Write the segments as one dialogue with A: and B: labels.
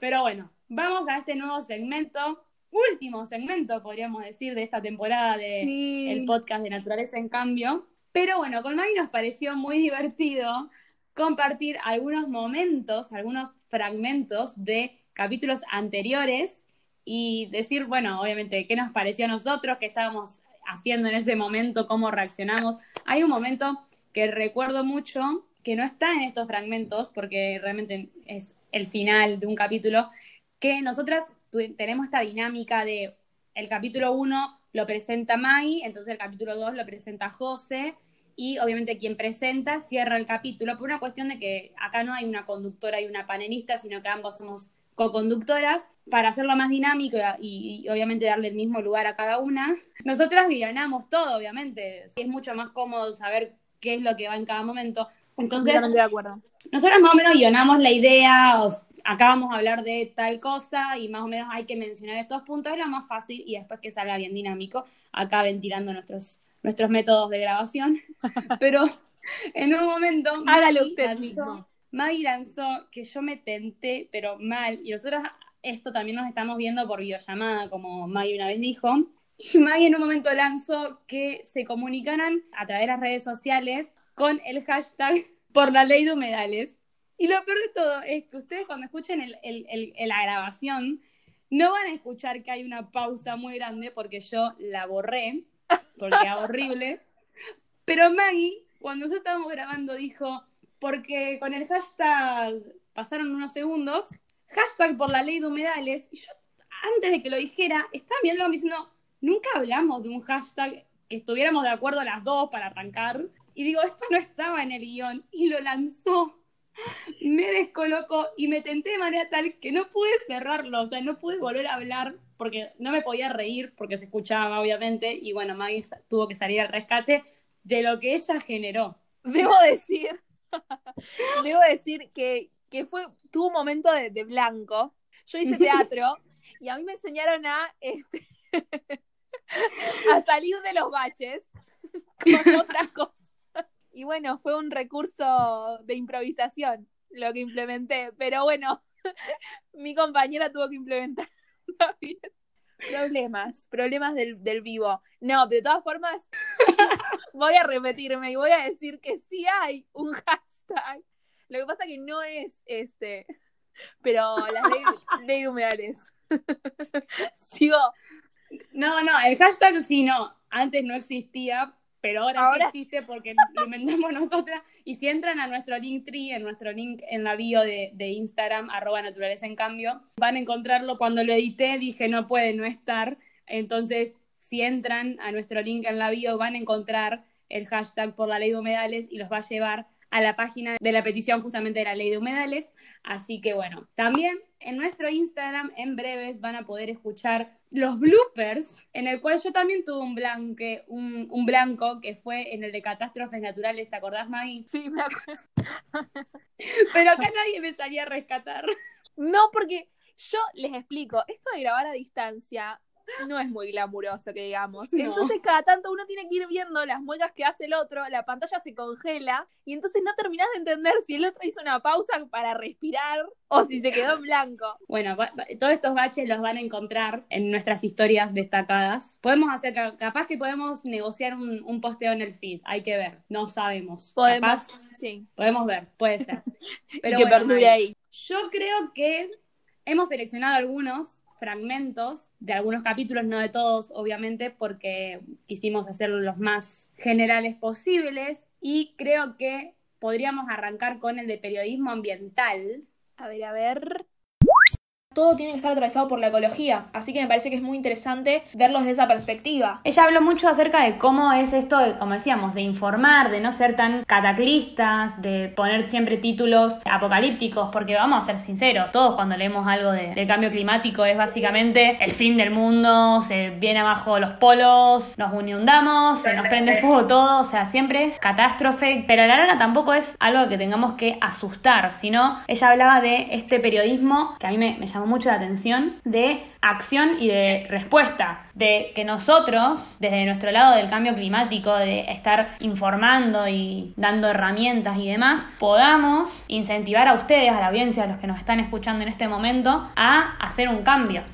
A: Pero bueno, vamos a este nuevo segmento, último segmento, podríamos decir, de esta temporada del podcast de Naturaleza en Cambio. Pero bueno, con Maggie nos pareció muy divertido compartir algunos momentos, algunos fragmentos de capítulos anteriores y decir, bueno, obviamente, qué nos pareció a nosotros, qué estábamos haciendo en ese momento, cómo reaccionamos. Hay un momento que recuerdo mucho, que no está en estos fragmentos, porque realmente es el final de un capítulo, que nosotras tenemos esta dinámica de el capítulo 1 lo presenta Maggie, entonces el capítulo 2 lo presenta José, y obviamente quien presenta cierra el capítulo por una cuestión de que acá no hay una conductora y una panelista, sino que ambos somos co-conductoras para hacerlo más dinámico y, obviamente darle el mismo lugar a cada una. Nosotras guionamos todo, obviamente. Es mucho más cómodo saber qué es lo que va en cada momento. Entonces,
B: de acuerdo.
A: nosotros más o menos guionamos la idea, acá vamos a hablar de tal cosa y más o menos hay que mencionar estos puntos, es lo más fácil y después que salga bien dinámico, acá ventilando nuestros, nuestros métodos de grabación. Pero en un momento...
B: Hágalo usted mismo
A: Maggie lanzó que yo me tenté, pero mal, y nosotros esto también nos estamos viendo por videollamada, como Maggie una vez dijo, y Maggie en un momento lanzó que se comunicaran a través de las redes sociales con el hashtag por la ley de humedales. Y lo peor de todo es que ustedes cuando escuchen la grabación no van a escuchar que hay una pausa muy grande porque yo la borré, porque era horrible. Pero Maggie, cuando nosotros estábamos grabando, dijo, porque con el hashtag pasaron unos segundos, hashtag por la ley de humedales, y yo antes de que lo dijera, estaba viendo diciendo, nunca hablamos de un hashtag que estuviéramos de acuerdo las dos para arrancar, y digo, esto no estaba en el guion, y lo lanzó. Me descolocó y me tenté de manera tal que no pude cerrarlo, o sea, no pude volver a hablar porque no me podía reír porque se escuchaba, obviamente, y bueno, Maggie tuvo que salir al rescate de lo que ella generó.
B: Debo decir Debo decir que, fue, tuvo un momento de, blanco. Yo hice teatro y a mí me enseñaron a, este, a salir de los baches con otras cosas. Y bueno, fue un recurso de improvisación lo que implementé. Pero bueno, mi compañera tuvo que implementar también. Problemas, problemas del, del, vivo. No, de todas formas, voy a repetirme y voy a decir que sí hay un hashtag. Lo que pasa que no es este, pero la ley, ley de humedales. Sigo.
A: No, no, el hashtag sí no. Antes no existía, pero ahora, sí existe porque lo inventamos nosotras. Y si entran a nuestro link tree, en nuestro link en la bio de, Instagram, arroba naturaleza en cambio, van a encontrarlo. Cuando lo edité dije no puede no estar. Entonces, si entran a nuestro link en la bio, van a encontrar el hashtag por la ley de humedales y los va a llevar a la página de la petición justamente de la ley de humedales. Así que bueno, también en nuestro Instagram en breves van a poder escuchar los bloopers, en el cual yo también tuve un, blanque, un, blanco que fue en el de catástrofes naturales, ¿te acordás, Maggie?
B: Sí, me acuerdo.
A: Pero acá nadie me salía a rescatar.
B: No, porque yo les explico, esto de grabar a distancia no es muy glamuroso, que digamos. Entonces, cada tanto uno tiene que ir viendo las muecas que hace el otro, la pantalla se congela y entonces no terminás de entender si el otro hizo una pausa para respirar o si se quedó en blanco.
A: Bueno, todos estos baches los van a encontrar en nuestras historias destacadas. Podemos hacer, capaz que podemos negociar un, posteo en el feed, hay que ver, no sabemos.
B: Podemos, sí.
A: Podemos ver, puede ser.
B: Pero que perdure ahí.
A: Yo creo que hemos seleccionado algunos fragmentos de algunos capítulos, no de todos, obviamente, porque quisimos hacerlos los más generales posibles y creo que podríamos arrancar con el de periodismo ambiental.
B: A ver, a ver todo tiene que estar atravesado por la ecología, así que me parece que es muy interesante verlos de esa perspectiva.
A: Ella habló mucho acerca de cómo es esto, de, como decíamos, de informar, de no ser tan cataclistas, de poner siempre títulos apocalípticos, porque vamos a ser sinceros, todos cuando leemos algo de, del cambio climático es básicamente el fin del mundo, se viene abajo los polos, nos inundamos, se nos prende fuego todo, o sea, siempre es catástrofe, pero a la larga tampoco es algo que tengamos que asustar, sino ella hablaba de este periodismo que a mí me, me llamó mucho la atención de acción y de respuesta, de que nosotros, desde nuestro lado del cambio climático, de estar informando y dando herramientas y demás, podamos incentivar a ustedes, a la audiencia, a los que nos están escuchando en este momento, a hacer un cambio.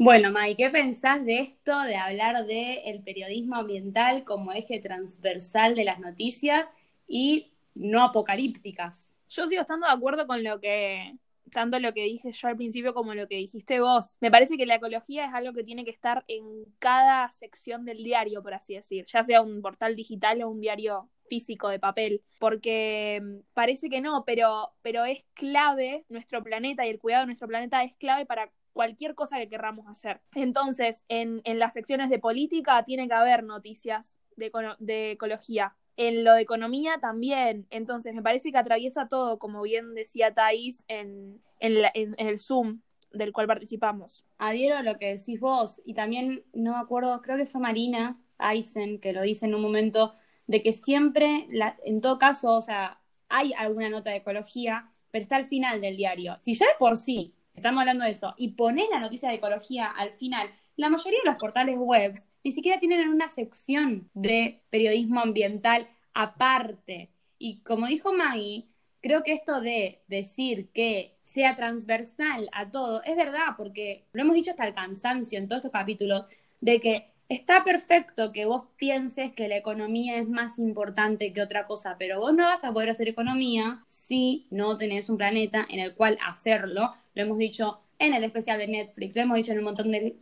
A: Bueno, Mai, ¿qué pensás de esto, de hablar del el periodismo ambiental como eje transversal de las noticias y no apocalípticas?
B: Yo sigo estando de acuerdo con lo que, tanto lo que dije yo al principio como lo que dijiste vos. Me parece que la ecología es algo que tiene que estar en cada sección del diario, por así decir, ya sea un portal digital o un diario físico de papel, porque mm, parece que no, pero, pero es clave nuestro planeta y el cuidado de nuestro planeta es clave para cualquier cosa que querramos hacer. Entonces, en, las secciones de política tiene que haber noticias de, de ecología. En lo de economía también. Entonces, me parece que atraviesa todo, como bien decía Thais en, el Zoom del cual participamos.
A: Adhiero a lo que decís vos, y también no me acuerdo, creo que fue Marina Eisen que lo dice en un momento, de que siempre, en todo caso, o sea, hay alguna nota de ecología, pero está al final del diario. Si ya de por sí estamos hablando de eso, y pones la noticia de ecología al final, la mayoría de los portales web ni siquiera tienen una sección de periodismo ambiental aparte. Y como dijo Maggie, creo que esto de decir que sea transversal a todo es verdad, porque lo hemos dicho hasta el cansancio en todos estos capítulos, de que está perfecto que vos pienses que la economía es más importante que otra cosa, pero vos no vas a poder hacer economía si no tenés un planeta en el cual hacerlo. Lo hemos dicho en el especial de Netflix, lo hemos dicho en un montón de,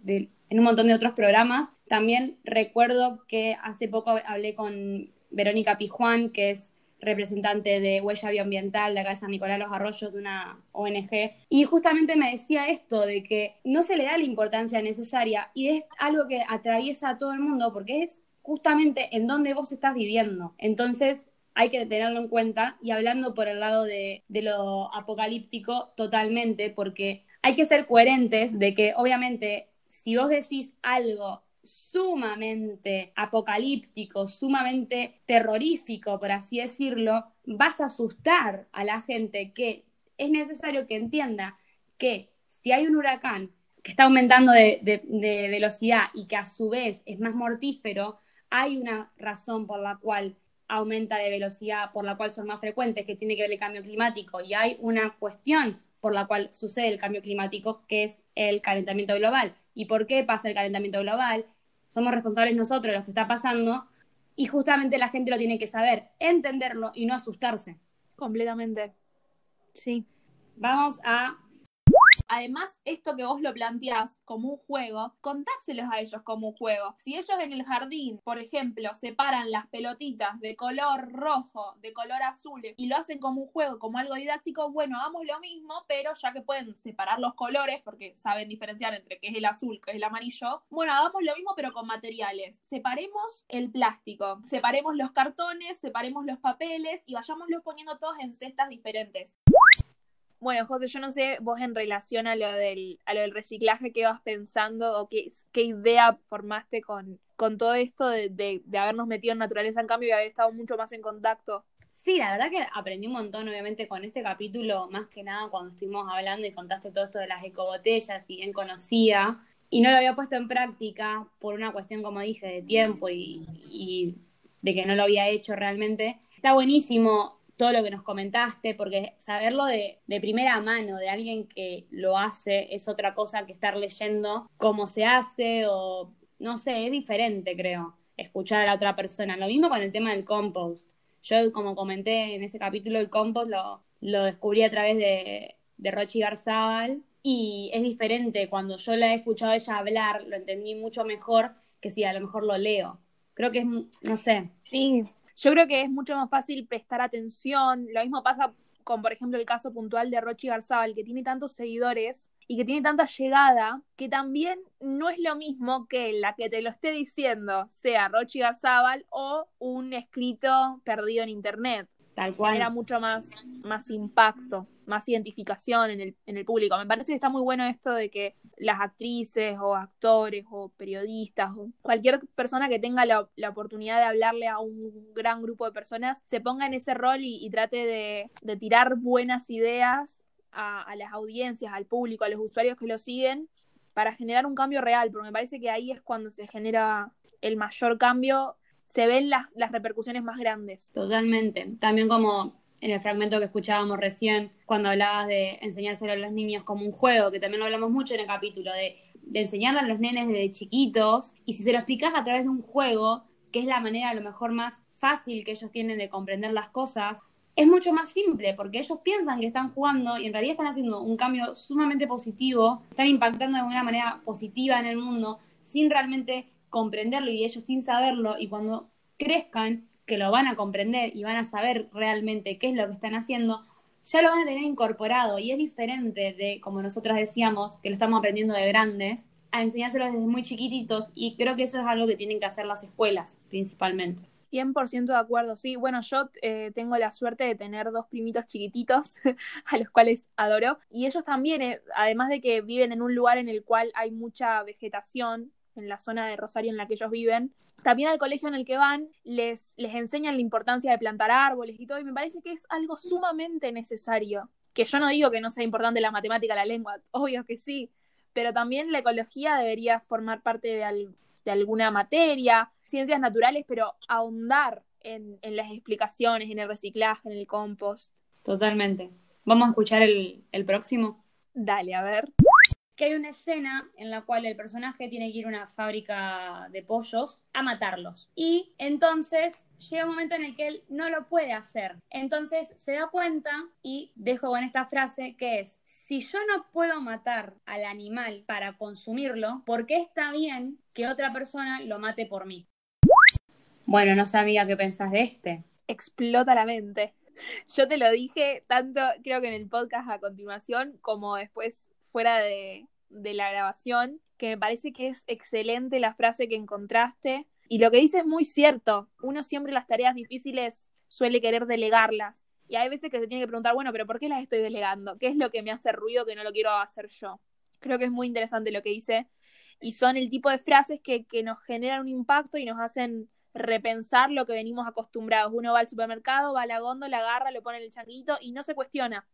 A: en un montón de otros programas. También recuerdo que hace poco hablé con Verónica Pijuán, que es representante de Huella Bioambiental de acá de San Nicolás Los Arroyos, de una ONG, y justamente me decía esto, de que no se le da la importancia necesaria y es algo que atraviesa a todo el mundo porque es justamente en donde vos estás viviendo. Entonces, hay que tenerlo en cuenta y hablando por el lado de, de, lo apocalíptico totalmente, porque hay que ser coherentes de que obviamente si vos decís algo sumamente apocalíptico, sumamente terrorífico, por así decirlo, vas a asustar a la gente que es necesario que entienda que si hay un huracán que está aumentando de, velocidad y que a su vez es más mortífero, hay una razón por la cual aumenta de velocidad, por la cual son más frecuentes, que tiene que ver el cambio climático, y hay una cuestión por la cual sucede el cambio climático, que es el calentamiento global. ¿Y por qué pasa el calentamiento global? somos responsables nosotros de lo que está pasando y justamente la gente lo tiene que saber, entenderlo y no asustarse.
B: Completamente. Sí.
A: Vamos a
B: Además, esto que vos lo planteás como un juego, contárselos a ellos como un juego. Si ellos en el jardín, por ejemplo, separan las pelotitas de color rojo, de color azul y lo hacen como un juego, como algo didáctico, bueno, hagamos lo mismo, pero ya que pueden separar los colores, porque saben diferenciar entre qué es el azul, qué es el amarillo, bueno, hagamos lo mismo pero con materiales. Separemos el plástico, separemos los cartones, separemos los papeles y vayámoslos poniendo todos en cestas diferentes. Bueno, José, yo no sé vos en relación a lo del, a lo del reciclaje, qué vas pensando o qué, idea formaste con, con todo esto de, de, habernos metido en naturaleza en cambio y haber estado mucho más en contacto.
A: Sí, la verdad que aprendí un montón, obviamente, con este capítulo, más que nada cuando estuvimos hablando y contaste todo esto de las ecobotellas y bien conocía, y no lo había puesto en práctica por una cuestión, como dije, de tiempo y de que no lo había hecho realmente. Está buenísimo todo lo que nos comentaste, porque saberlo de, primera mano, de alguien que lo hace, es otra cosa que estar leyendo cómo se hace o, no sé, es diferente, creo, escuchar a la otra persona. Lo mismo con el tema del compost. Yo, como comenté en ese capítulo, el compost lo, lo descubrí a través de, de Rochi Garzabal y es diferente. Cuando yo la he escuchado a ella hablar, lo entendí mucho mejor que si a lo mejor lo leo. Creo que es, no sé.
B: Sí, yo creo que es mucho más fácil prestar atención. Lo mismo pasa con, por ejemplo, el caso puntual de Rochi Garzabal, que tiene tantos seguidores y que tiene tanta llegada, que también no es lo mismo que la que te lo esté diciendo sea Rochi Garzabal o un escrito perdido en internet.
A: Tal cual.
B: Era mucho más, más impacto, más identificación en el, en el público. Me parece que está muy bueno esto de que las actrices o actores o periodistas o cualquier persona que tenga la, oportunidad de hablarle a un gran grupo de personas se ponga en ese rol y, trate de, de tirar buenas ideas a, las audiencias, al público, a los usuarios que lo siguen, para generar un cambio real, porque me parece que ahí es cuando se genera el mayor cambio, se ven las, las repercusiones más grandes.
A: Totalmente. También como en el fragmento que escuchábamos recién, cuando hablabas de enseñárselo a los niños como un juego, que también lo hablamos mucho en el capítulo, de, de enseñarle a los nenes desde chiquitos, y si se lo explicas a través de un juego, que es la manera a lo mejor más fácil que ellos tienen de comprender las cosas, es mucho más simple, porque ellos piensan que están jugando y en realidad están haciendo un cambio sumamente positivo, están impactando de una manera positiva en el mundo sin realmente comprenderlo y ellos sin saberlo, y cuando crezcan que lo van a comprender y van a saber realmente qué es lo que están haciendo, ya lo van a tener incorporado y es diferente de, como nosotras decíamos, que lo estamos aprendiendo de grandes, a enseñárselos desde muy chiquititos y creo que eso es algo que tienen que hacer las escuelas principalmente.
B: 100% de acuerdo, sí. Bueno, yo eh, tengo la suerte de tener dos primitos chiquititos a los cuales adoro y ellos también, eh, además de que viven en un lugar en el cual hay mucha vegetación, en la zona de Rosario en la que ellos viven, también al colegio en el que van les, les enseñan la importancia de plantar árboles y todo, y me parece que es algo sumamente necesario. Que yo no digo que no sea importante la matemática, la lengua, obvio que sí, pero también la ecología debería formar parte de, de alguna materia, ciencias naturales, pero ahondar en, en, las explicaciones, en el reciclaje, en el compost.
A: Totalmente. ¿Vamos a escuchar el, el próximo?
B: Dale, a ver
A: que hay una escena en la cual el personaje tiene que ir a una fábrica de pollos a matarlos. Y entonces llega un momento en el que él no lo puede hacer. Entonces se da cuenta y dejo con esta frase que es, si yo no puedo matar al animal para consumirlo, ¿por qué está bien que otra persona lo mate por mí? Bueno, no sabía qué pensás de este.
B: Explota la mente. Yo te lo dije tanto, creo que en el podcast a continuación, como después fuera de, la grabación, que me parece que es excelente la frase que encontraste. Y lo que dice es muy cierto. Uno siempre las tareas difíciles suele querer delegarlas. Y hay veces que se tiene que preguntar, bueno, pero ¿por qué las estoy delegando? ¿Qué es lo que me hace ruido que no lo quiero hacer yo? Creo que es muy interesante lo que dice. Y son el tipo de frases que, nos generan un impacto y nos hacen repensar lo que venimos acostumbrados. Uno va al supermercado, va a la góndola, agarra, le pone el changuito y no se cuestiona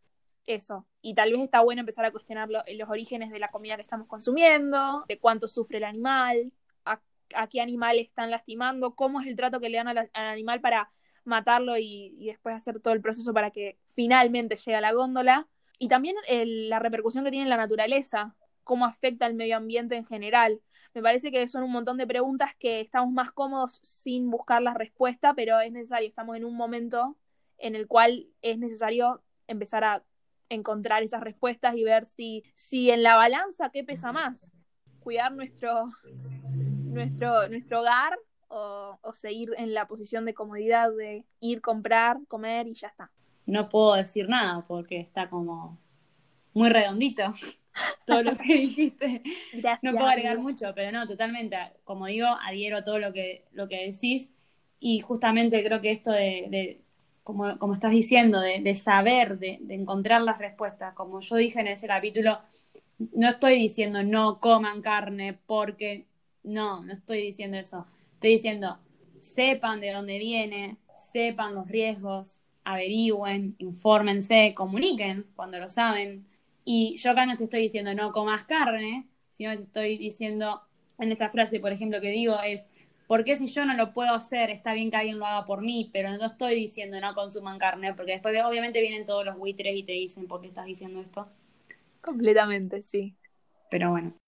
B: eso. Y tal vez está bueno empezar a cuestionar los orígenes de la comida que estamos consumiendo, de cuánto sufre el animal, a, qué animal están lastimando, cómo es el trato que le dan al, animal para matarlo y, después hacer todo el proceso para que finalmente llegue a la góndola. Y también la repercusión que tiene en la naturaleza, cómo afecta al medio ambiente en general. Me parece que son un montón de preguntas que estamos más cómodos sin buscar la respuesta, pero es necesario, estamos en un momento en el cual es necesario empezar a encontrar esas respuestas y ver si, si en la balanza qué pesa más, cuidar nuestro, nuestro, nuestro hogar o, seguir en la posición de comodidad de ir, comprar, comer y ya está.
A: No puedo decir nada porque está como muy redondito todo lo que dijiste. no puedo agregar mucho, pero no, totalmente. Como digo, adhiero a todo lo que, lo que decís y justamente creo que esto de como, como estás diciendo, de, saber, de, encontrar las respuestas. Como yo dije en ese capítulo, no estoy diciendo no coman carne porque no, no estoy diciendo eso. Estoy diciendo sepan de dónde viene, sepan los riesgos, averigüen, infórmense, comuniquen cuando lo saben. Y yo acá no te estoy diciendo no comas carne, sino te estoy diciendo, en esta frase, por ejemplo, que digo es porque si yo no lo puedo hacer, está bien que alguien lo haga por mí, pero no estoy diciendo no consuman carne, porque después obviamente vienen todos los buitres y te dicen por qué estás diciendo esto.
B: Completamente, sí.
A: Pero bueno.